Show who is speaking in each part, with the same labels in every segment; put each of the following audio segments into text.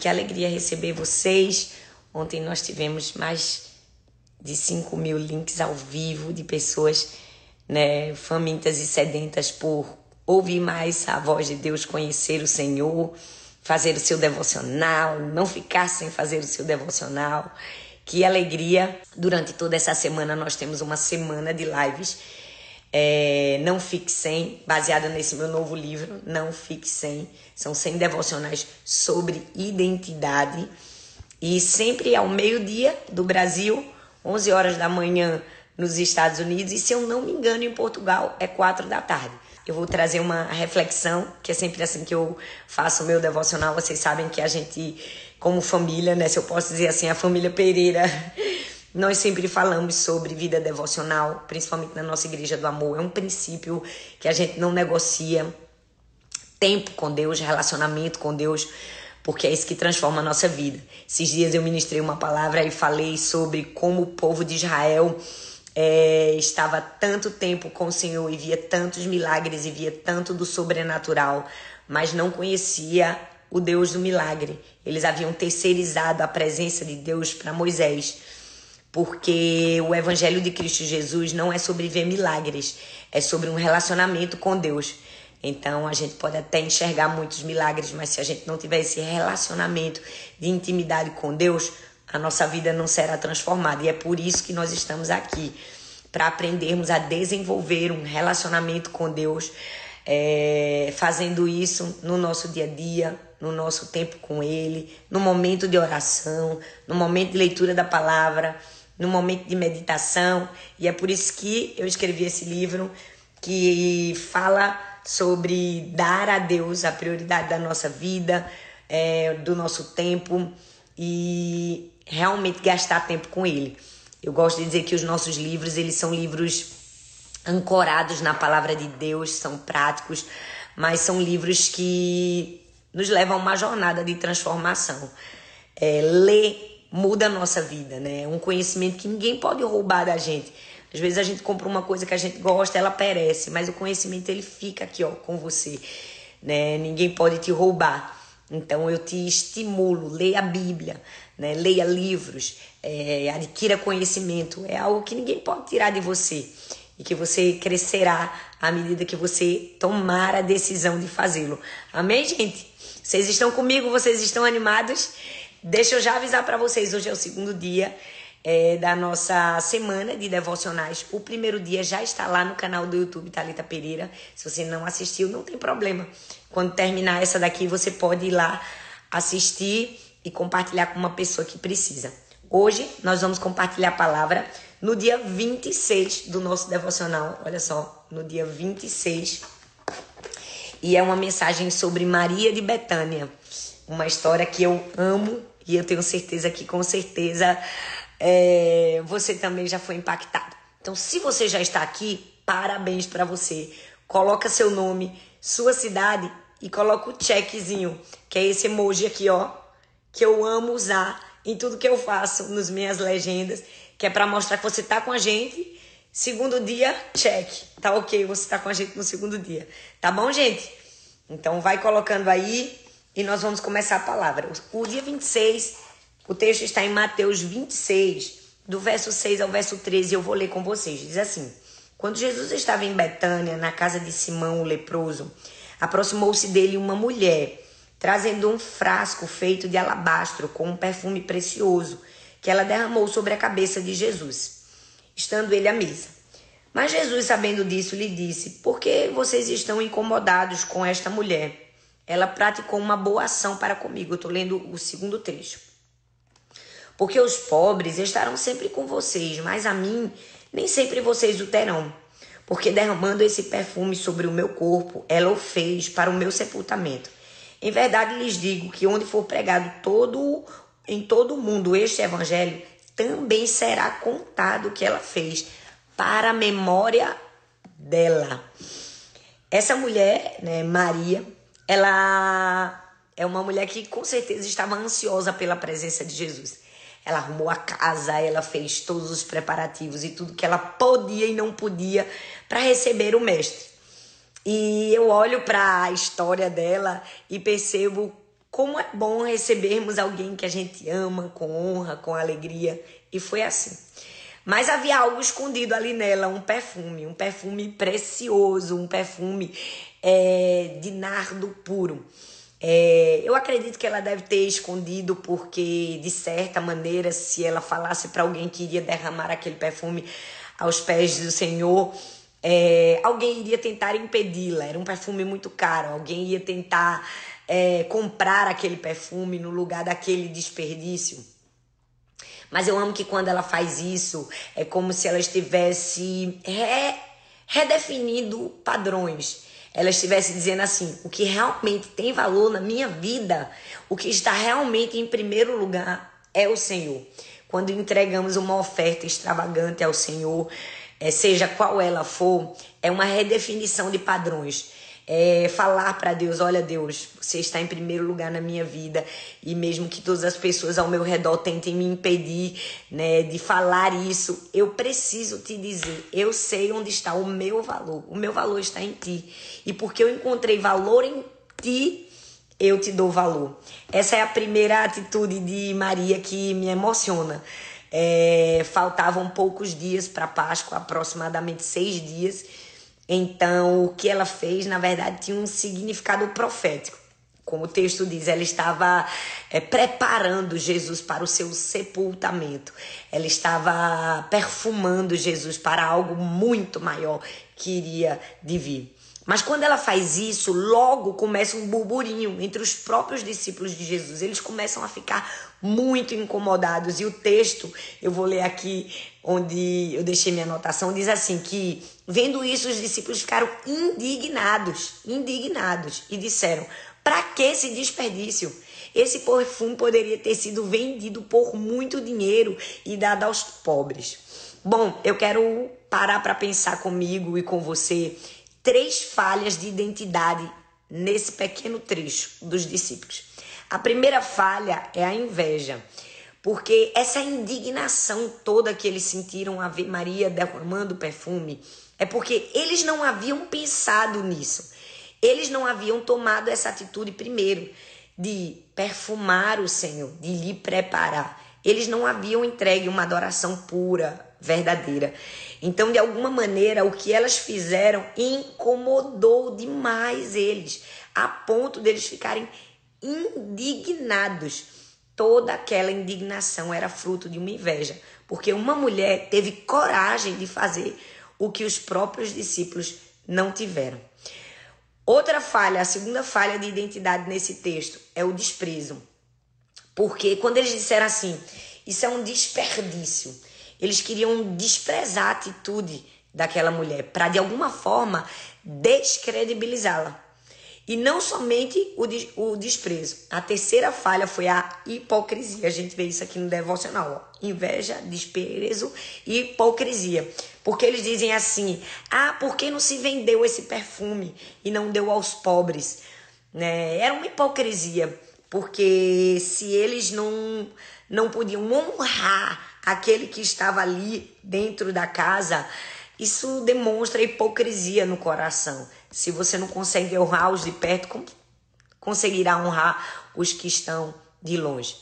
Speaker 1: Que alegria receber vocês. Ontem nós tivemos mais de 5 mil links ao vivo de pessoas né, famintas e sedentas por ouvir mais a voz de Deus, conhecer o Senhor, fazer o seu devocional, não ficar sem fazer o seu devocional. Que alegria! Durante toda essa semana nós temos uma semana de lives. É, não fique sem, baseada nesse meu novo livro, Não Fique Sem. São 100 devocionais sobre identidade. E sempre ao meio-dia do Brasil, 11 horas da manhã nos Estados Unidos. E se eu não me engano, em Portugal é 4 da tarde. Eu vou trazer uma reflexão, que é sempre assim que eu faço o meu devocional. Vocês sabem que a gente como família, né? Se eu posso dizer assim, a família Pereira, nós sempre falamos sobre vida devocional, principalmente na nossa igreja do amor. É um princípio que a gente não negocia. Tempo com Deus, relacionamento com Deus, porque é isso que transforma a nossa vida. Esses dias eu ministrei uma palavra e falei sobre como o povo de Israel é, estava tanto tempo com o Senhor e via tantos milagres e via tanto do sobrenatural, mas não conhecia o Deus do milagre. Eles haviam terceirizado a presença de Deus para Moisés, porque o Evangelho de Cristo Jesus não é sobre ver milagres, é sobre um relacionamento com Deus. Então a gente pode até enxergar muitos milagres, mas se a gente não tiver esse relacionamento de intimidade com Deus, a nossa vida não será transformada. E é por isso que nós estamos aqui para aprendermos a desenvolver um relacionamento com Deus, é, fazendo isso no nosso dia a dia, no nosso tempo com Ele, no momento de oração, no momento de leitura da palavra, no momento de meditação. E é por isso que eu escrevi esse livro que fala sobre dar a Deus a prioridade da nossa vida, é, do nosso tempo e realmente gastar tempo com Ele. Eu gosto de dizer que os nossos livros eles são livros ancorados na palavra de Deus, são práticos, mas são livros que nos leva a uma jornada de transformação. É, ler muda a nossa vida, né? É um conhecimento que ninguém pode roubar da gente. Às vezes a gente compra uma coisa que a gente gosta, ela perece, mas o conhecimento ele fica aqui, ó, com você, né? Ninguém pode te roubar. Então eu te estimulo, leia a Bíblia, né? leia livros, é, adquira conhecimento. É algo que ninguém pode tirar de você e que você crescerá à medida que você tomar a decisão de fazê-lo. Amém, gente? Vocês estão comigo? Vocês estão animados? Deixa eu já avisar para vocês, hoje é o segundo dia é, da nossa semana de devocionais. O primeiro dia já está lá no canal do YouTube Talita Pereira. Se você não assistiu, não tem problema. Quando terminar essa daqui, você pode ir lá assistir e compartilhar com uma pessoa que precisa. Hoje nós vamos compartilhar a palavra no dia 26 do nosso devocional. Olha só, no dia 26 e é uma mensagem sobre Maria de Betânia, uma história que eu amo e eu tenho certeza que com certeza é, você também já foi impactado. Então, se você já está aqui, parabéns para você. Coloca seu nome, sua cidade e coloca o checkzinho, que é esse emoji aqui, ó, que eu amo usar em tudo que eu faço, nas minhas legendas, que é para mostrar que você tá com a gente Segundo dia, check. Tá ok, você tá com a gente no segundo dia. Tá bom, gente? Então vai colocando aí e nós vamos começar a palavra. O dia 26, o texto está em Mateus 26, do verso 6 ao verso 13, eu vou ler com vocês. Diz assim: Quando Jesus estava em Betânia, na casa de Simão o leproso, aproximou-se dele uma mulher, trazendo um frasco feito de alabastro com um perfume precioso, que ela derramou sobre a cabeça de Jesus estando ele à mesa. Mas Jesus, sabendo disso, lhe disse: Por que vocês estão incomodados com esta mulher? Ela praticou uma boa ação para comigo. Eu estou lendo o segundo trecho. Porque os pobres estarão sempre com vocês, mas a mim nem sempre vocês o terão. Porque derramando esse perfume sobre o meu corpo, ela o fez para o meu sepultamento. Em verdade lhes digo que onde for pregado todo em todo o mundo este evangelho, também será contado o que ela fez para a memória dela. Essa mulher, né, Maria, ela é uma mulher que com certeza estava ansiosa pela presença de Jesus. Ela arrumou a casa, ela fez todos os preparativos e tudo que ela podia e não podia para receber o mestre. E eu olho para a história dela e percebo como é bom recebermos alguém que a gente ama com honra, com alegria. E foi assim. Mas havia algo escondido ali nela, um perfume, um perfume precioso, um perfume é, de nardo puro. É, eu acredito que ela deve ter escondido porque, de certa maneira, se ela falasse para alguém que iria derramar aquele perfume aos pés do Senhor, é, alguém iria tentar impedi-la. Era um perfume muito caro. Alguém ia tentar é, comprar aquele perfume no lugar daquele desperdício. Mas eu amo que quando ela faz isso, é como se ela estivesse re, redefinindo padrões. Ela estivesse dizendo assim: o que realmente tem valor na minha vida, o que está realmente em primeiro lugar é o Senhor. Quando entregamos uma oferta extravagante ao Senhor, é, seja qual ela for, é uma redefinição de padrões. É falar para Deus: olha, Deus, você está em primeiro lugar na minha vida, e mesmo que todas as pessoas ao meu redor tentem me impedir né, de falar isso, eu preciso te dizer: eu sei onde está o meu valor, o meu valor está em ti, e porque eu encontrei valor em ti, eu te dou valor. Essa é a primeira atitude de Maria que me emociona. É, faltavam poucos dias para Páscoa, aproximadamente seis dias. Então, o que ela fez, na verdade, tinha um significado profético. Como o texto diz, ela estava é, preparando Jesus para o seu sepultamento. Ela estava perfumando Jesus para algo muito maior que iria de vir. Mas quando ela faz isso, logo começa um burburinho entre os próprios discípulos de Jesus. Eles começam a ficar muito incomodados. E o texto, eu vou ler aqui onde eu deixei minha anotação, diz assim que vendo isso os discípulos ficaram indignados, indignados e disseram: "Para que esse desperdício? Esse perfume poderia ter sido vendido por muito dinheiro e dado aos pobres." Bom, eu quero parar para pensar comigo e com você três falhas de identidade nesse pequeno trecho dos discípulos. A primeira falha é a inveja, porque essa indignação toda que eles sentiram a ver Maria derramando perfume é porque eles não haviam pensado nisso. Eles não haviam tomado essa atitude primeiro de perfumar o Senhor, de lhe preparar. Eles não haviam entregue uma adoração pura, verdadeira. Então, de alguma maneira, o que elas fizeram incomodou demais eles, a ponto deles ficarem indignados. Toda aquela indignação era fruto de uma inveja, porque uma mulher teve coragem de fazer o que os próprios discípulos não tiveram. Outra falha, a segunda falha de identidade nesse texto é o desprezo. Porque quando eles disseram assim, isso é um desperdício, eles queriam desprezar a atitude daquela mulher para de alguma forma descredibilizá-la. E não somente o, des o desprezo. A terceira falha foi a hipocrisia. A gente vê isso aqui no devocional. Ó. Inveja, desprezo e hipocrisia. Porque eles dizem assim: ah, por que não se vendeu esse perfume e não deu aos pobres? Né? Era uma hipocrisia. Porque se eles não, não podiam honrar aquele que estava ali dentro da casa, isso demonstra hipocrisia no coração. Se você não consegue honrar os de perto, conseguirá honrar os que estão de longe?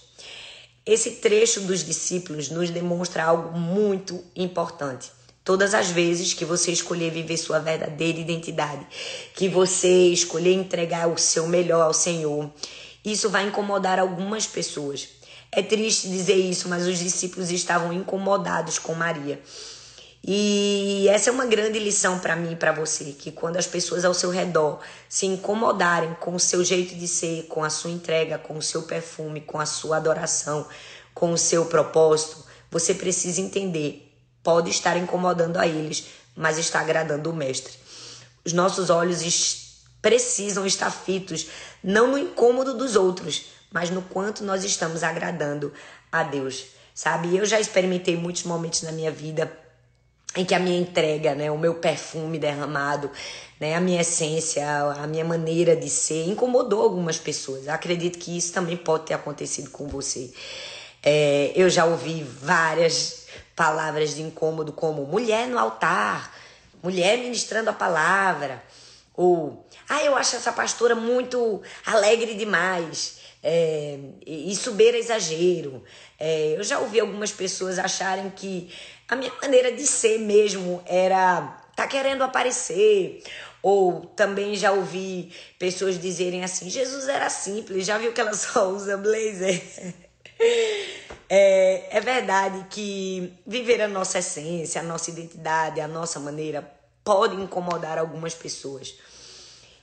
Speaker 1: Esse trecho dos discípulos nos demonstra algo muito importante. Todas as vezes que você escolher viver sua verdadeira identidade, que você escolher entregar o seu melhor ao Senhor, isso vai incomodar algumas pessoas. É triste dizer isso, mas os discípulos estavam incomodados com Maria. E essa é uma grande lição para mim e para você, que quando as pessoas ao seu redor se incomodarem com o seu jeito de ser, com a sua entrega, com o seu perfume, com a sua adoração, com o seu propósito, você precisa entender, pode estar incomodando a eles, mas está agradando o mestre. Os nossos olhos precisam estar fitos não no incômodo dos outros, mas no quanto nós estamos agradando a Deus, sabe? Eu já experimentei muitos momentos na minha vida em que a minha entrega, né, o meu perfume derramado, né, a minha essência, a minha maneira de ser incomodou algumas pessoas. Acredito que isso também pode ter acontecido com você. É, eu já ouvi várias palavras de incômodo como mulher no altar, mulher ministrando a palavra, ou ah, eu acho essa pastora muito alegre demais É, isso exagero. É, eu já ouvi algumas pessoas acharem que a minha maneira de ser mesmo era tá querendo aparecer. Ou também já ouvi pessoas dizerem assim: Jesus era simples, já viu que ela só usa blazer? É, é verdade que viver a nossa essência, a nossa identidade, a nossa maneira pode incomodar algumas pessoas.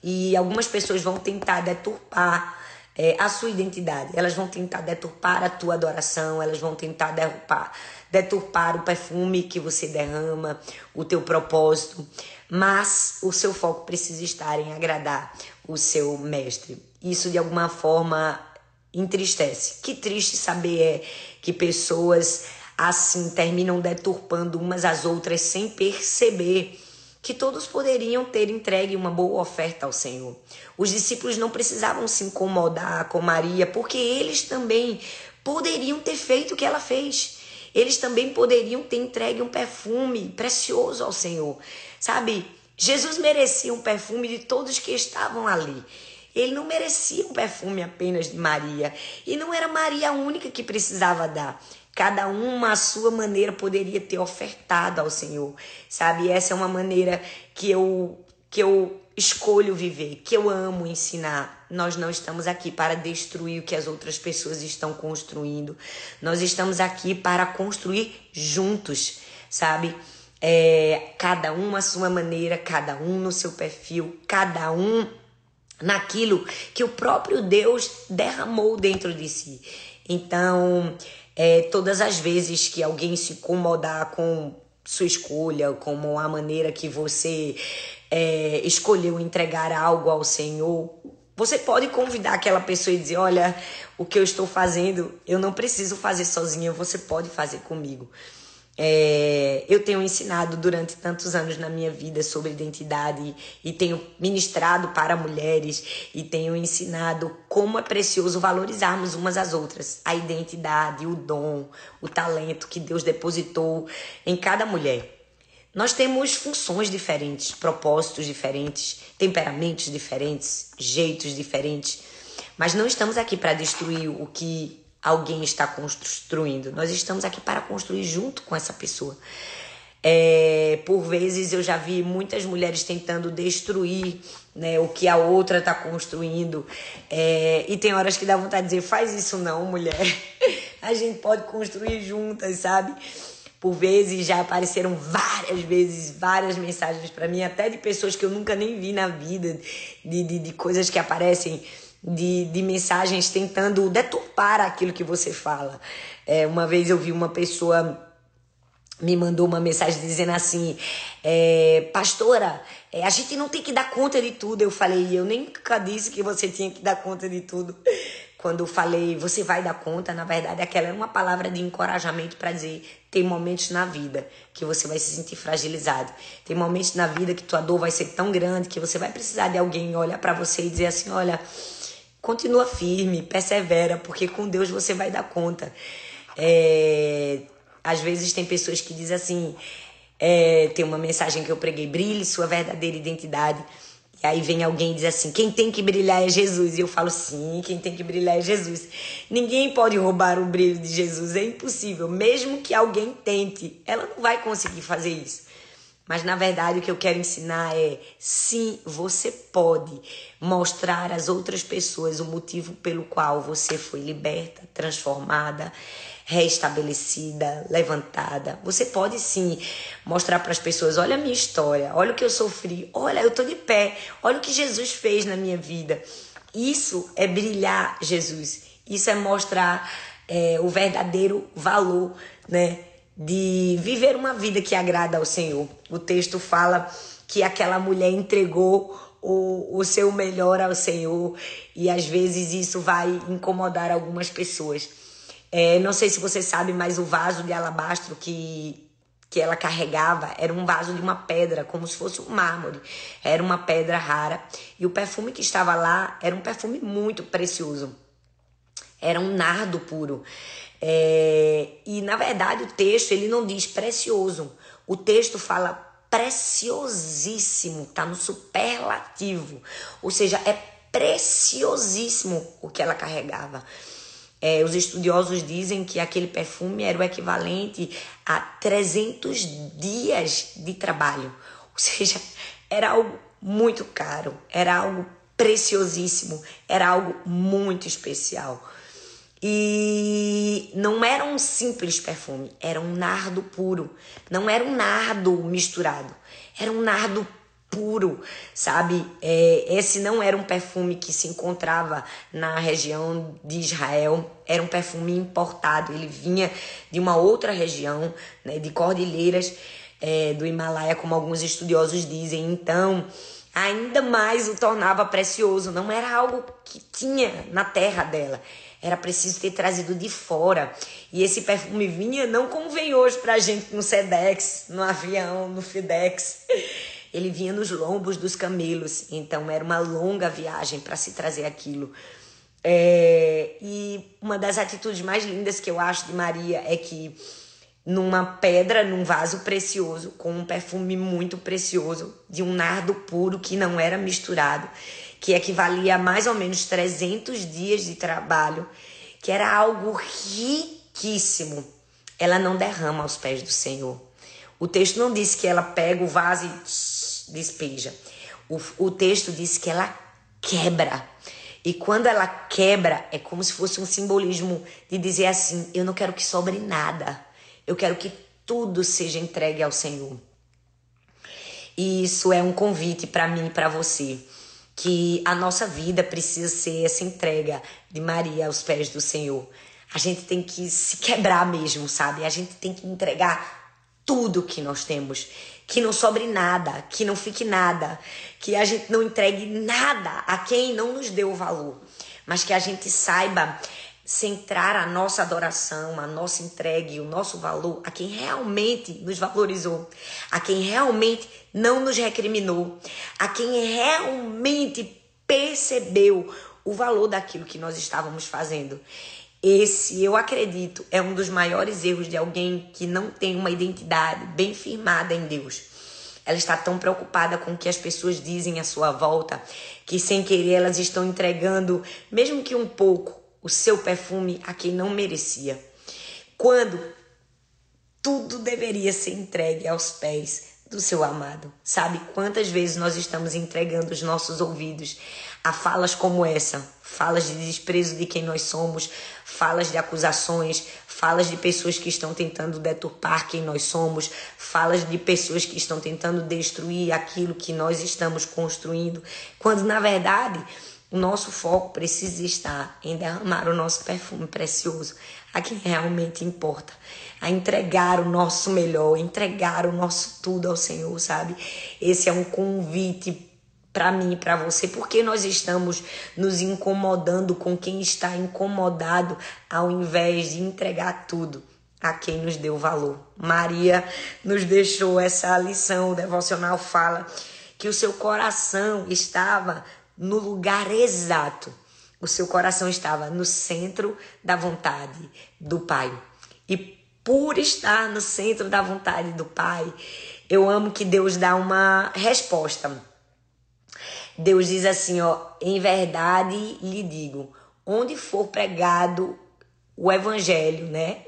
Speaker 1: E algumas pessoas vão tentar deturpar é, a sua identidade. Elas vão tentar deturpar a tua adoração, elas vão tentar deturpar, deturpar o perfume que você derrama, o teu propósito. Mas o seu foco precisa estar em agradar o seu mestre. Isso de alguma forma entristece. Que triste saber é que pessoas assim terminam deturpando umas às outras sem perceber que todos poderiam ter entregue uma boa oferta ao Senhor. Os discípulos não precisavam se incomodar com Maria, porque eles também poderiam ter feito o que ela fez. Eles também poderiam ter entregue um perfume precioso ao Senhor. Sabe? Jesus merecia um perfume de todos que estavam ali. Ele não merecia um perfume apenas de Maria. E não era Maria a única que precisava dar. Cada uma à sua maneira poderia ter ofertado ao Senhor, sabe? Essa é uma maneira que eu que eu escolho viver, que eu amo ensinar. Nós não estamos aqui para destruir o que as outras pessoas estão construindo. Nós estamos aqui para construir juntos, sabe? É, cada um à sua maneira, cada um no seu perfil, cada um naquilo que o próprio Deus derramou dentro de si. Então, é, todas as vezes que alguém se incomodar com sua escolha, como a maneira que você é, escolheu entregar algo ao Senhor, você pode convidar aquela pessoa e dizer: Olha, o que eu estou fazendo, eu não preciso fazer sozinha, você pode fazer comigo. É, eu tenho ensinado durante tantos anos na minha vida sobre identidade e tenho ministrado para mulheres e tenho ensinado como é precioso valorizarmos umas às outras a identidade, o dom, o talento que Deus depositou em cada mulher. Nós temos funções diferentes, propósitos diferentes, temperamentos diferentes, jeitos diferentes, mas não estamos aqui para destruir o que alguém está construindo. Nós estamos aqui para construir junto com essa pessoa. É, por vezes eu já vi muitas mulheres tentando destruir né, o que a outra está construindo. É, e tem horas que dá vontade de dizer: faz isso não, mulher. A gente pode construir juntas, sabe? Por vezes já apareceram várias vezes, várias mensagens para mim, até de pessoas que eu nunca nem vi na vida, de, de, de coisas que aparecem de, de mensagens tentando deturpar aquilo que você fala. É, uma vez eu vi uma pessoa me mandou uma mensagem dizendo assim: é, Pastora, é, a gente não tem que dar conta de tudo. Eu falei: Eu nunca disse que você tinha que dar conta de tudo. Quando eu falei, você vai dar conta, na verdade, aquela era uma palavra de encorajamento para dizer: tem momentos na vida que você vai se sentir fragilizado. Tem momentos na vida que tua dor vai ser tão grande que você vai precisar de alguém olhar para você e dizer assim: Olha continua firme, persevera, porque com Deus você vai dar conta. É, às vezes tem pessoas que dizem assim, é, tem uma mensagem que eu preguei, brilhe sua verdadeira identidade. E aí vem alguém e diz assim, quem tem que brilhar é Jesus. E eu falo, sim, quem tem que brilhar é Jesus. Ninguém pode roubar o brilho de Jesus, é impossível. Mesmo que alguém tente, ela não vai conseguir fazer isso. Mas na verdade o que eu quero ensinar é: sim, você pode mostrar às outras pessoas o motivo pelo qual você foi liberta, transformada, restabelecida, levantada. Você pode sim mostrar para as pessoas: olha a minha história, olha o que eu sofri, olha, eu estou de pé, olha o que Jesus fez na minha vida. Isso é brilhar Jesus, isso é mostrar é, o verdadeiro valor, né? de viver uma vida que agrada ao Senhor. O texto fala que aquela mulher entregou o, o seu melhor ao Senhor e às vezes isso vai incomodar algumas pessoas. É, não sei se você sabe, mas o vaso de alabastro que, que ela carregava era um vaso de uma pedra, como se fosse um mármore. Era uma pedra rara. E o perfume que estava lá era um perfume muito precioso. Era um nardo puro. É, e na verdade o texto ele não diz precioso, o texto fala preciosíssimo, tá no superlativo, ou seja, é preciosíssimo o que ela carregava. É, os estudiosos dizem que aquele perfume era o equivalente a 300 dias de trabalho. Ou seja, era algo muito caro, era algo preciosíssimo, era algo muito especial. E não era um simples perfume, era um nardo puro. Não era um nardo misturado, era um nardo puro, sabe? É, esse não era um perfume que se encontrava na região de Israel, era um perfume importado. Ele vinha de uma outra região, né, de cordilheiras é, do Himalaia, como alguns estudiosos dizem. Então, ainda mais o tornava precioso. Não era algo que tinha na terra dela. Era preciso ter trazido de fora. E esse perfume vinha não como vem hoje pra gente no Sedex, no avião, no Fidex. Ele vinha nos lombos dos camelos. Então era uma longa viagem para se trazer aquilo. É, e uma das atitudes mais lindas que eu acho de Maria é que numa pedra, num vaso precioso, com um perfume muito precioso, de um nardo puro que não era misturado, que equivalia a mais ou menos 300 dias de trabalho, que era algo riquíssimo. Ela não derrama aos pés do Senhor. O texto não diz que ela pega o vaso e despeja. O, o texto diz que ela quebra. E quando ela quebra, é como se fosse um simbolismo de dizer assim: eu não quero que sobre nada eu quero que tudo seja entregue ao Senhor. E isso é um convite para mim e para você, que a nossa vida precisa ser essa entrega de Maria aos pés do Senhor. A gente tem que se quebrar mesmo, sabe? A gente tem que entregar tudo que nós temos, que não sobre nada, que não fique nada, que a gente não entregue nada a quem não nos deu o valor, mas que a gente saiba centrar a nossa adoração, a nossa entrega e o nosso valor a quem realmente nos valorizou, a quem realmente não nos recriminou, a quem realmente percebeu o valor daquilo que nós estávamos fazendo. Esse, eu acredito, é um dos maiores erros de alguém que não tem uma identidade bem firmada em Deus. Ela está tão preocupada com o que as pessoas dizem à sua volta que, sem querer, elas estão entregando, mesmo que um pouco, o seu perfume a quem não merecia. Quando tudo deveria ser entregue aos pés do seu amado. Sabe quantas vezes nós estamos entregando os nossos ouvidos a falas como essa? Falas de desprezo de quem nós somos, falas de acusações, falas de pessoas que estão tentando deturpar quem nós somos, falas de pessoas que estão tentando destruir aquilo que nós estamos construindo, quando na verdade o nosso foco precisa estar em derramar o nosso perfume precioso a quem realmente importa, a entregar o nosso melhor, entregar o nosso tudo ao Senhor, sabe? Esse é um convite para mim e para você, porque nós estamos nos incomodando com quem está incomodado ao invés de entregar tudo a quem nos deu valor. Maria nos deixou essa lição, o devocional fala que o seu coração estava no lugar exato. O seu coração estava no centro da vontade do Pai. E por estar no centro da vontade do Pai, eu amo que Deus dá uma resposta. Deus diz assim, ó, em verdade lhe digo, onde for pregado o evangelho, né?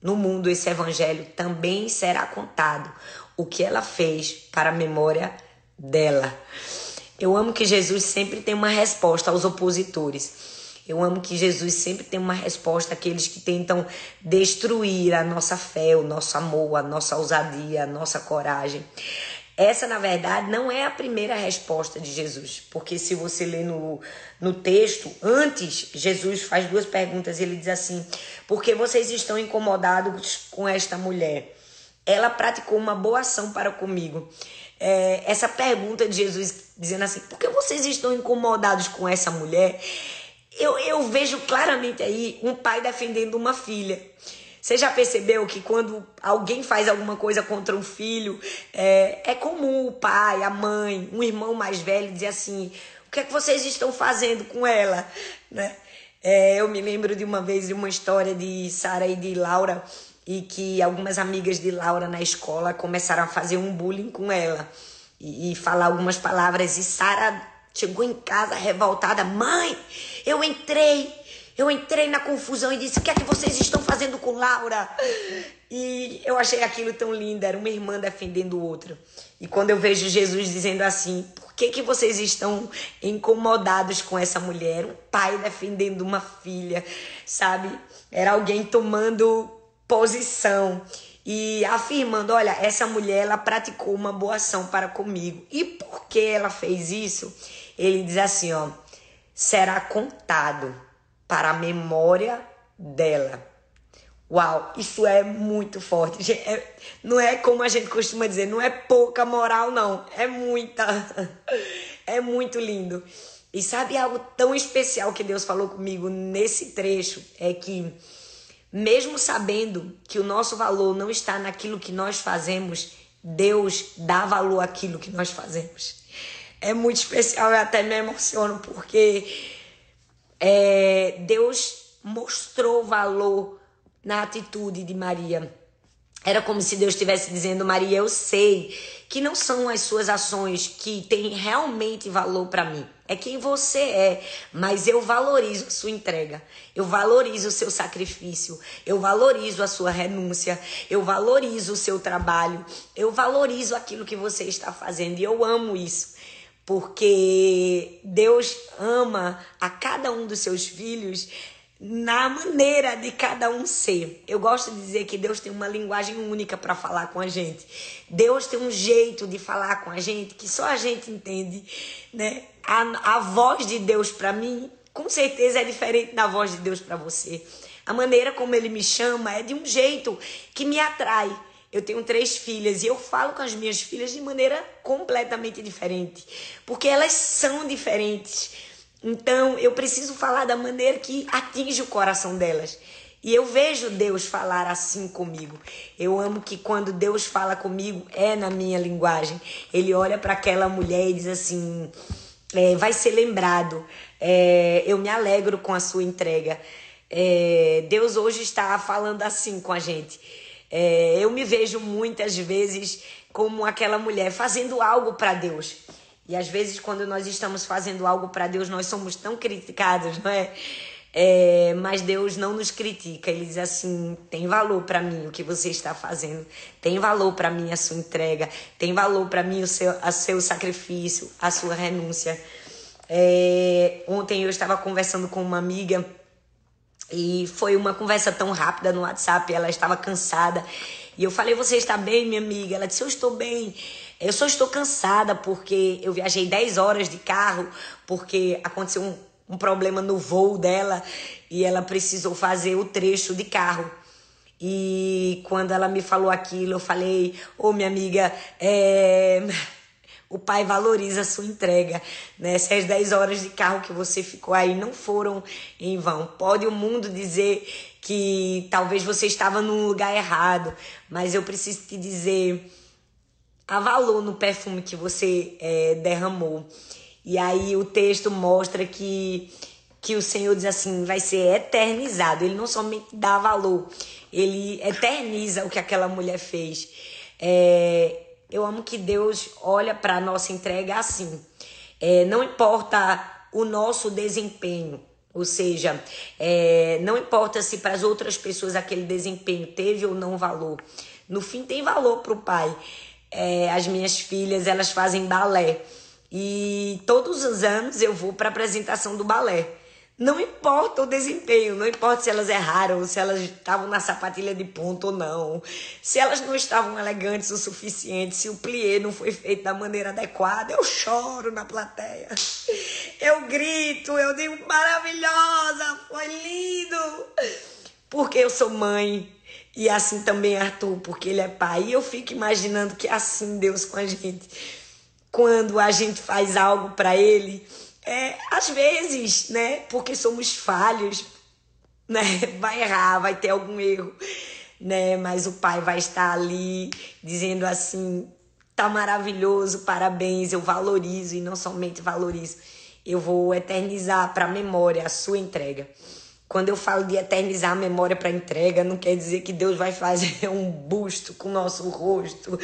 Speaker 1: No mundo esse evangelho também será contado o que ela fez para a memória dela. Eu amo que Jesus sempre tem uma resposta aos opositores. Eu amo que Jesus sempre tem uma resposta àqueles que tentam destruir a nossa fé, o nosso amor, a nossa ousadia, a nossa coragem. Essa, na verdade, não é a primeira resposta de Jesus, porque se você ler no, no texto, antes, Jesus faz duas perguntas. Ele diz assim: Por que vocês estão incomodados com esta mulher? Ela praticou uma boa ação para comigo é, essa pergunta de Jesus dizendo assim: por que vocês estão incomodados com essa mulher? Eu, eu vejo claramente aí um pai defendendo uma filha. Você já percebeu que quando alguém faz alguma coisa contra um filho, é, é comum o pai, a mãe, um irmão mais velho dizer assim: o que é que vocês estão fazendo com ela? Né? É, eu me lembro de uma vez de uma história de Sara e de Laura e que algumas amigas de Laura na escola começaram a fazer um bullying com ela e, e falar algumas palavras e Sara Chegou em casa revoltada, mãe, eu entrei, eu entrei na confusão e disse: O que é que vocês estão fazendo com Laura? E eu achei aquilo tão lindo, era uma irmã defendendo outra. E quando eu vejo Jesus dizendo assim: Por que, que vocês estão incomodados com essa mulher? Um pai defendendo uma filha, sabe? Era alguém tomando posição e afirmando: olha, essa mulher ela praticou uma boa ação para comigo. E por que ela fez isso? Ele diz assim: ó, será contado para a memória dela. Uau, isso é muito forte. É, não é como a gente costuma dizer, não é pouca moral, não. É muita. É muito lindo. E sabe algo tão especial que Deus falou comigo nesse trecho? É que mesmo sabendo que o nosso valor não está naquilo que nós fazemos, Deus dá valor àquilo que nós fazemos. É muito especial, eu até me emociono, porque é, Deus mostrou valor na atitude de Maria. Era como se Deus estivesse dizendo, Maria, eu sei que não são as suas ações que têm realmente valor para mim. É quem você é, mas eu valorizo a sua entrega. Eu valorizo o seu sacrifício. Eu valorizo a sua renúncia. Eu valorizo o seu trabalho. Eu valorizo aquilo que você está fazendo e eu amo isso. Porque Deus ama a cada um dos seus filhos na maneira de cada um ser. Eu gosto de dizer que Deus tem uma linguagem única para falar com a gente. Deus tem um jeito de falar com a gente que só a gente entende, né? A, a voz de Deus para mim, com certeza é diferente da voz de Deus para você. A maneira como ele me chama é de um jeito que me atrai. Eu tenho três filhas e eu falo com as minhas filhas de maneira completamente diferente, porque elas são diferentes então eu preciso falar da maneira que atinge o coração delas. E eu vejo Deus falar assim comigo. Eu amo que quando Deus fala comigo é na minha linguagem. Ele olha para aquela mulher e diz assim: é, vai ser lembrado. É, eu me alegro com a sua entrega. É, Deus hoje está falando assim com a gente. É, eu me vejo muitas vezes como aquela mulher fazendo algo para Deus. E às vezes, quando nós estamos fazendo algo para Deus, nós somos tão criticados, não é? É? Mas Deus não nos critica. Ele diz assim: tem valor para mim o que você está fazendo, tem valor para mim a sua entrega, tem valor para mim o seu, a seu sacrifício, a sua renúncia. É, ontem eu estava conversando com uma amiga e foi uma conversa tão rápida no WhatsApp. Ela estava cansada e eu falei: Você está bem, minha amiga? Ela disse: Eu estou bem. Eu só estou cansada porque eu viajei 10 horas de carro, porque aconteceu um, um problema no voo dela e ela precisou fazer o trecho de carro. E quando ela me falou aquilo, eu falei: Ô, oh, minha amiga, é... o pai valoriza a sua entrega. Né? Se as 10 horas de carro que você ficou aí não foram em vão. Pode o mundo dizer que talvez você estava num lugar errado, mas eu preciso te dizer há valor no perfume que você é, derramou. E aí o texto mostra que, que o Senhor diz assim: vai ser eternizado. Ele não somente dá valor, ele eterniza o que aquela mulher fez. É, eu amo que Deus olha para a nossa entrega assim. É, não importa o nosso desempenho, ou seja, é, não importa se para as outras pessoas aquele desempenho teve ou não valor. No fim, tem valor para o Pai é, as minhas filhas elas fazem balé e todos os anos eu vou para a apresentação do balé. Não importa o desempenho, não importa se elas erraram, se elas estavam na sapatilha de ponto ou não, se elas não estavam elegantes o suficiente, se o plié não foi feito da maneira adequada, eu choro na plateia. Eu grito, eu digo maravilhosa, foi lindo. Porque eu sou mãe, e assim também Arthur, porque ele é pai. E eu fico imaginando que é assim Deus com a gente. Quando a gente faz algo para ele, é, às vezes, né? Porque somos falhos, né? Vai errar, vai ter algum erro, né? Mas o pai vai estar ali dizendo assim: tá maravilhoso, parabéns, eu valorizo e não somente valorizo, eu vou eternizar para memória a sua entrega. Quando eu falo de eternizar a memória para entrega, não quer dizer que Deus vai fazer um busto com o nosso rosto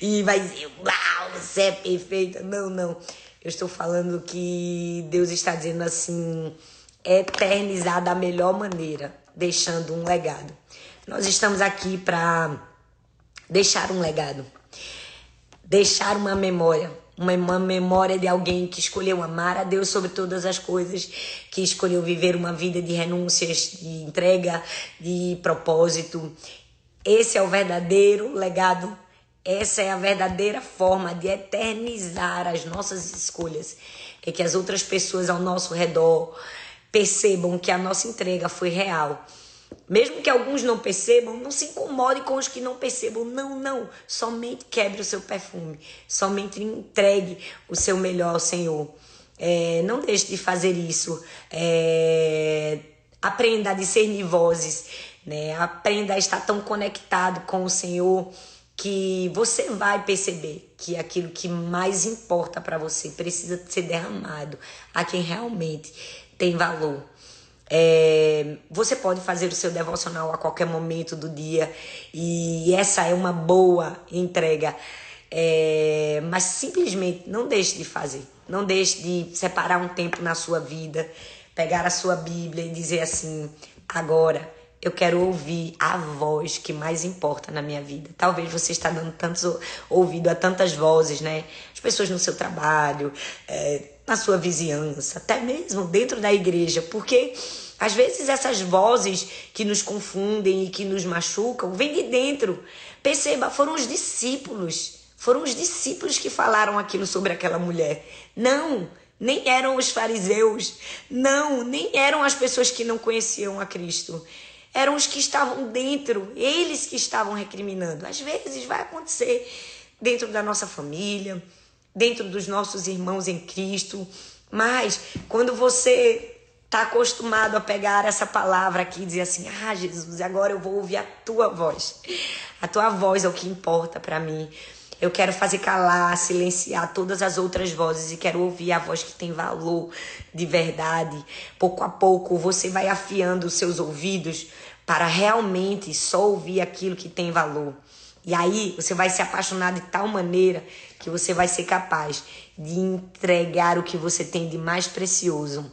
Speaker 1: e vai dizer, uau, você é perfeita. Não, não. Eu estou falando que Deus está dizendo assim, eternizar da melhor maneira, deixando um legado. Nós estamos aqui para deixar um legado, deixar uma memória, uma, memória de alguém que escolheu amar a Deus sobre todas as coisas, que escolheu viver uma vida de renúncias, de entrega, de propósito. Esse é o verdadeiro legado. Essa é a verdadeira forma de eternizar as nossas escolhas. É que as outras pessoas ao nosso redor percebam que a nossa entrega foi real mesmo que alguns não percebam, não se incomode com os que não percebam. Não, não. Somente quebre o seu perfume. Somente entregue o seu melhor ao Senhor. É, não deixe de fazer isso. É, aprenda a discernir vozes. Né? Aprenda a estar tão conectado com o Senhor que você vai perceber que aquilo que mais importa para você precisa ser derramado a quem realmente tem valor. É, você pode fazer o seu devocional a qualquer momento do dia e essa é uma boa entrega. É, mas simplesmente não deixe de fazer. Não deixe de separar um tempo na sua vida, pegar a sua Bíblia e dizer assim: agora eu quero ouvir a voz que mais importa na minha vida. Talvez você está dando tanto ouvido a tantas vozes, né? As pessoas no seu trabalho, é, na sua vizinhança, até mesmo dentro da igreja, porque às vezes essas vozes que nos confundem e que nos machucam vêm de dentro. Perceba, foram os discípulos, foram os discípulos que falaram aquilo sobre aquela mulher. Não, nem eram os fariseus, não, nem eram as pessoas que não conheciam a Cristo eram os que estavam dentro, eles que estavam recriminando. Às vezes vai acontecer dentro da nossa família, dentro dos nossos irmãos em Cristo, mas quando você está acostumado a pegar essa palavra aqui e dizer assim: Ah, Jesus, agora eu vou ouvir a tua voz. A tua voz é o que importa para mim. Eu quero fazer calar, silenciar todas as outras vozes e quero ouvir a voz que tem valor de verdade. Pouco a pouco você vai afiando os seus ouvidos para realmente só ouvir aquilo que tem valor. E aí você vai se apaixonar de tal maneira que você vai ser capaz de entregar o que você tem de mais precioso.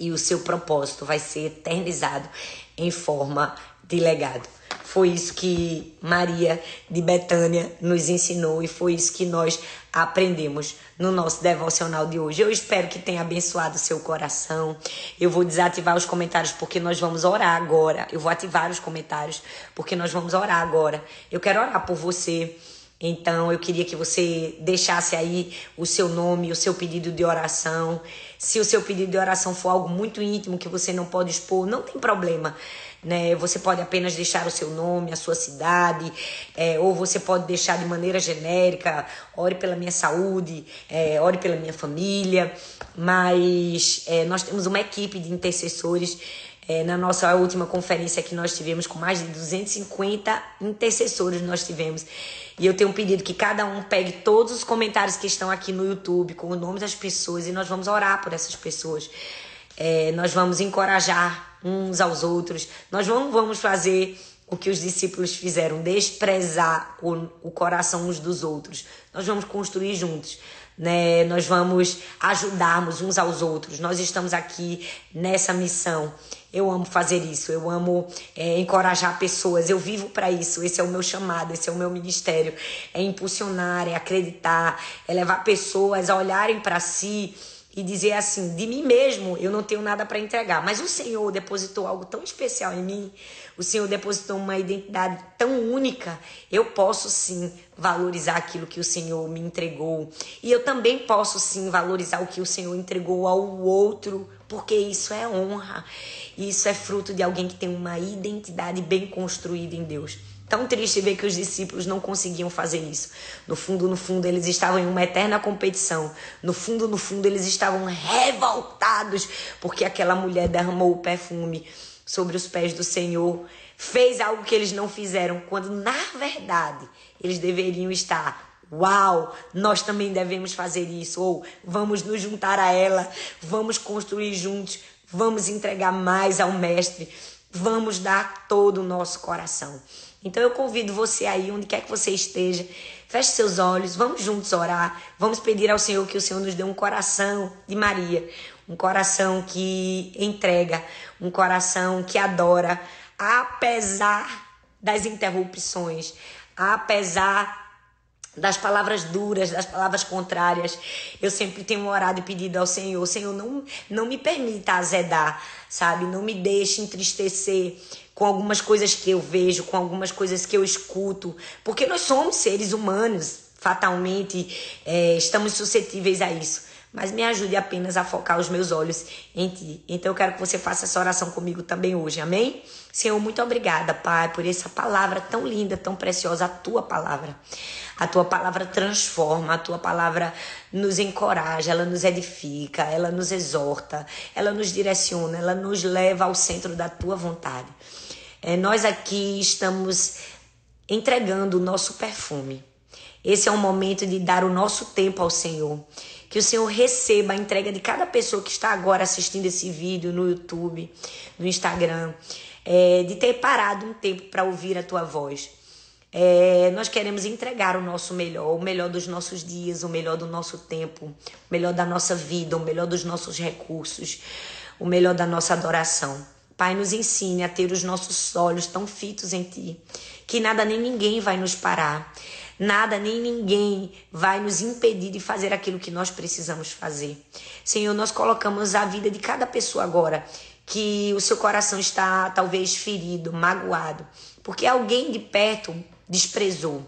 Speaker 1: E o seu propósito vai ser eternizado em forma de legado. Foi isso que Maria de Betânia nos ensinou e foi isso que nós aprendemos no nosso devocional de hoje. Eu espero que tenha abençoado seu coração. Eu vou desativar os comentários porque nós vamos orar agora. Eu vou ativar os comentários porque nós vamos orar agora. Eu quero orar por você. Então eu queria que você deixasse aí o seu nome, o seu pedido de oração. Se o seu pedido de oração for algo muito íntimo que você não pode expor, não tem problema né? Você pode apenas deixar o seu nome, a sua cidade, é, ou você pode deixar de maneira genérica, ore pela minha saúde, é, ore pela minha família, mas é, nós temos uma equipe de intercessores é, na nossa última conferência que nós tivemos, com mais de 250 intercessores nós tivemos. E eu tenho um pedido que cada um pegue todos os comentários que estão aqui no YouTube com o nome das pessoas e nós vamos orar por essas pessoas. É, nós vamos encorajar uns aos outros. Nós não vamos fazer o que os discípulos fizeram, desprezar o, o coração uns dos outros. Nós vamos construir juntos. Né? Nós vamos ajudarmos uns aos outros. Nós estamos aqui nessa missão. Eu amo fazer isso, eu amo é, encorajar pessoas, eu vivo para isso. Esse é o meu chamado, esse é o meu ministério. É impulsionar, é acreditar, é levar pessoas a olharem para si e dizer assim: de mim mesmo eu não tenho nada para entregar, mas o Senhor depositou algo tão especial em mim, o Senhor depositou uma identidade tão única, eu posso sim valorizar aquilo que o Senhor me entregou. E eu também posso sim valorizar o que o Senhor entregou ao outro, porque isso é honra. Isso é fruto de alguém que tem uma identidade bem construída em Deus. Tão triste ver que os discípulos não conseguiam fazer isso. No fundo, no fundo, eles estavam em uma eterna competição. No fundo, no fundo, eles estavam revoltados porque aquela mulher derramou o perfume sobre os pés do Senhor, fez algo que eles não fizeram, quando na verdade eles deveriam estar Uau, nós também devemos fazer isso. Ou vamos nos juntar a ela, vamos construir juntos, vamos entregar mais ao Mestre. vamos dar todo o nosso coração. Então eu convido você aí, onde quer que você esteja, feche seus olhos, vamos juntos orar, vamos pedir ao Senhor que o Senhor nos dê um coração de Maria, um coração que entrega, um coração que adora, apesar das interrupções, apesar das palavras duras, das palavras contrárias. Eu sempre tenho orado e pedido ao Senhor, Senhor, não, não me permita azedar, sabe? Não me deixe entristecer com algumas coisas que eu vejo, com algumas coisas que eu escuto, porque nós somos seres humanos, fatalmente é, estamos suscetíveis a isso mas me ajude apenas a focar os meus olhos em Ti. Então eu quero que você faça essa oração comigo também hoje, amém? Senhor, muito obrigada, Pai, por essa palavra tão linda, tão preciosa, a Tua palavra. A Tua palavra transforma, a Tua palavra nos encoraja, ela nos edifica, ela nos exorta, ela nos direciona, ela nos leva ao centro da Tua vontade. É, nós aqui estamos entregando o nosso perfume. Esse é o momento de dar o nosso tempo ao Senhor que o Senhor receba a entrega de cada pessoa que está agora assistindo esse vídeo no YouTube, no Instagram, é, de ter parado um tempo para ouvir a tua voz. É, nós queremos entregar o nosso melhor, o melhor dos nossos dias, o melhor do nosso tempo, o melhor da nossa vida, o melhor dos nossos recursos, o melhor da nossa adoração. Pai, nos ensine a ter os nossos olhos tão fitos em Ti, que nada nem ninguém vai nos parar. Nada nem ninguém vai nos impedir de fazer aquilo que nós precisamos fazer. Senhor, nós colocamos a vida de cada pessoa agora que o seu coração está talvez ferido, magoado, porque alguém de perto desprezou,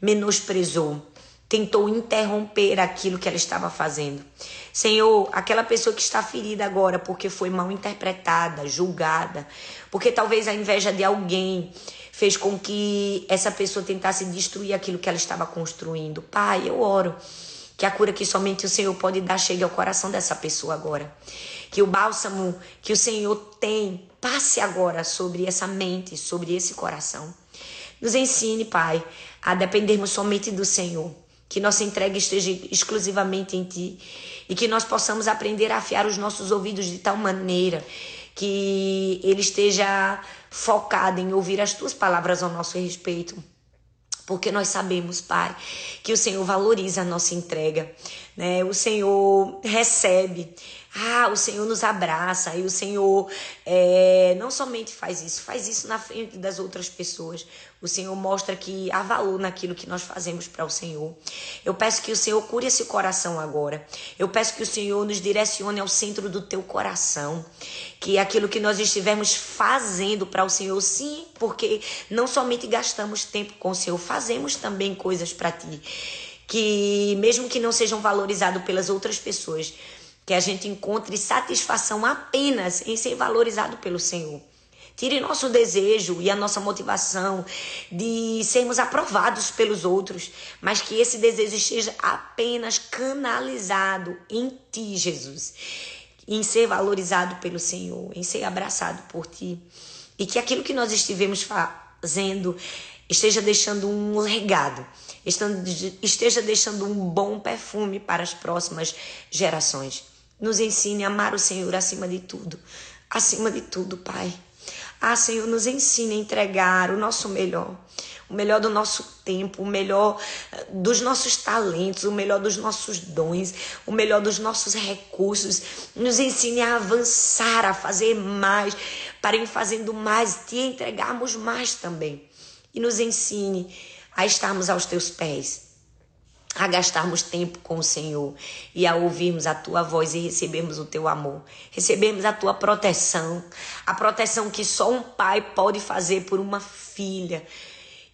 Speaker 1: menosprezou, tentou interromper aquilo que ela estava fazendo. Senhor, aquela pessoa que está ferida agora porque foi mal interpretada, julgada, porque talvez a inveja de alguém fez com que essa pessoa tentasse destruir aquilo que ela estava construindo. Pai, eu oro que a cura que somente o Senhor pode dar chegue ao coração dessa pessoa agora. Que o bálsamo que o Senhor tem passe agora sobre essa mente, sobre esse coração. Nos ensine, Pai, a dependermos somente do Senhor. Que nossa entrega esteja exclusivamente em Ti e que nós possamos aprender a afiar os nossos ouvidos de tal maneira que ele esteja focado em ouvir as tuas palavras ao nosso respeito. Porque nós sabemos, Pai, que o Senhor valoriza a nossa entrega, né? O Senhor recebe ah, o Senhor nos abraça e o Senhor é, não somente faz isso, faz isso na frente das outras pessoas. O Senhor mostra que há valor naquilo que nós fazemos para o Senhor. Eu peço que o Senhor cure esse coração agora. Eu peço que o Senhor nos direcione ao centro do teu coração. Que aquilo que nós estivermos fazendo para o Senhor, sim, porque não somente gastamos tempo com o Senhor, fazemos também coisas para ti. Que mesmo que não sejam valorizados pelas outras pessoas, que a gente encontre satisfação apenas em ser valorizado pelo Senhor. Tire nosso desejo e a nossa motivação de sermos aprovados pelos outros, mas que esse desejo esteja apenas canalizado em Ti, Jesus, em ser valorizado pelo Senhor, em ser abraçado por Ti. E que aquilo que nós estivemos fazendo esteja deixando um legado, esteja deixando um bom perfume para as próximas gerações. Nos ensine a amar o Senhor acima de tudo. Acima de tudo, Pai. Ah, Senhor, nos ensine a entregar o nosso melhor, o melhor do nosso tempo, o melhor eh, dos nossos talentos, o melhor dos nossos dons, o melhor dos nossos recursos. Nos ensine a avançar, a fazer mais, para em fazendo mais, te entregarmos mais também. E nos ensine a estarmos aos teus pés a gastarmos tempo com o Senhor e a ouvirmos a tua voz e recebermos o teu amor, recebermos a tua proteção, a proteção que só um pai pode fazer por uma filha.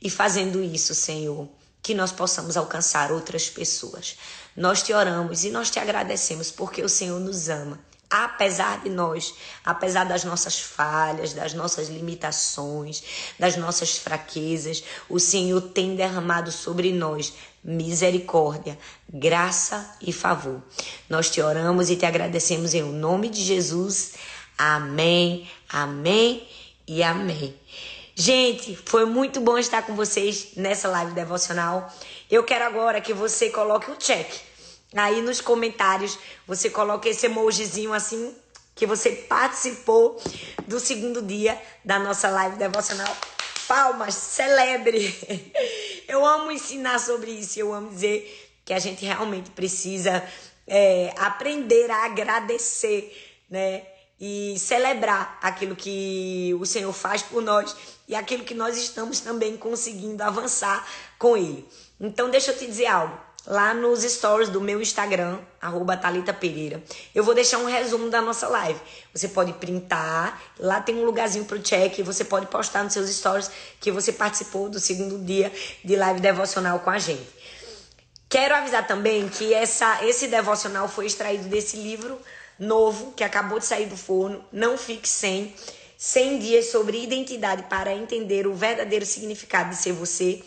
Speaker 1: E fazendo isso, Senhor, que nós possamos alcançar outras pessoas. Nós te oramos e nós te agradecemos porque o Senhor nos ama apesar de nós, apesar das nossas falhas, das nossas limitações, das nossas fraquezas, o Senhor tem derramado sobre nós misericórdia, graça e favor. Nós te oramos e te agradecemos em nome de Jesus. Amém, amém e amém. Gente, foi muito bom estar com vocês nessa live devocional. Eu quero agora que você coloque o check Aí nos comentários você coloca esse emojizinho assim que você participou do segundo dia da nossa live devocional. Palmas, celebre! Eu amo ensinar sobre isso, eu amo dizer que a gente realmente precisa é, aprender a agradecer, né? E celebrar aquilo que o Senhor faz por nós e aquilo que nós estamos também conseguindo avançar com Ele. Então, deixa eu te dizer algo lá nos stories do meu Instagram, arroba Thalita Pereira. Eu vou deixar um resumo da nossa live. Você pode printar, lá tem um lugarzinho pro check, você pode postar nos seus stories que você participou do segundo dia de live devocional com a gente. Quero avisar também que essa, esse devocional foi extraído desse livro novo que acabou de sair do forno, Não Fique Sem. 100 dias sobre identidade para entender o verdadeiro significado de ser você.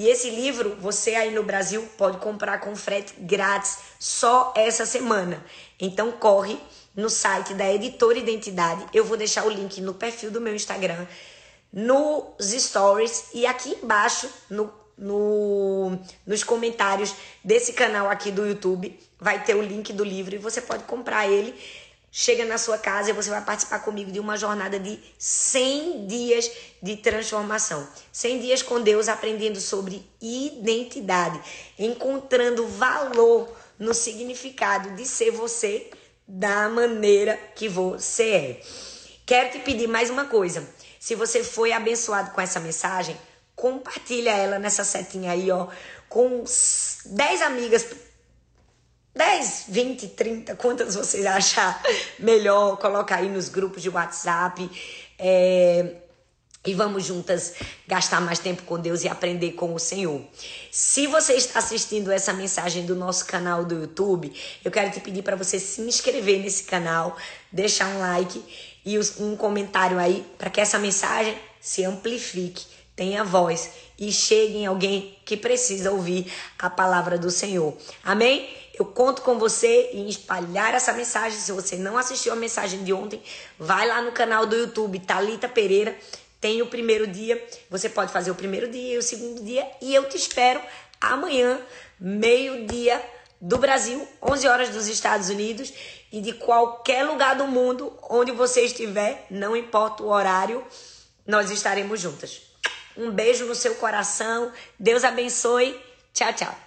Speaker 1: E esse livro, você aí no Brasil pode comprar com frete grátis só essa semana. Então corre no site da Editora Identidade. Eu vou deixar o link no perfil do meu Instagram, nos stories e aqui embaixo no, no, nos comentários desse canal aqui do YouTube vai ter o link do livro e você pode comprar ele chega na sua casa e você vai participar comigo de uma jornada de 100 dias de transformação. 100 dias com Deus aprendendo sobre identidade, encontrando valor no significado de ser você da maneira que você é. Quero te pedir mais uma coisa. Se você foi abençoado com essa mensagem, compartilha ela nessa setinha aí, ó, com 10 amigas 10, 20, 30, quantas vocês achar melhor, coloca aí nos grupos de WhatsApp. É, e vamos juntas gastar mais tempo com Deus e aprender com o Senhor. Se você está assistindo essa mensagem do nosso canal do YouTube, eu quero te pedir para você se inscrever nesse canal, deixar um like e um comentário aí para que essa mensagem se amplifique, tenha voz e chegue em alguém que precisa ouvir a palavra do Senhor. Amém? Eu conto com você em espalhar essa mensagem. Se você não assistiu a mensagem de ontem, vai lá no canal do YouTube Talita Pereira. Tem o primeiro dia. Você pode fazer o primeiro dia e o segundo dia. E eu te espero amanhã, meio-dia do Brasil, 11 horas dos Estados Unidos e de qualquer lugar do mundo onde você estiver, não importa o horário, nós estaremos juntas. Um beijo no seu coração. Deus abençoe. Tchau, tchau.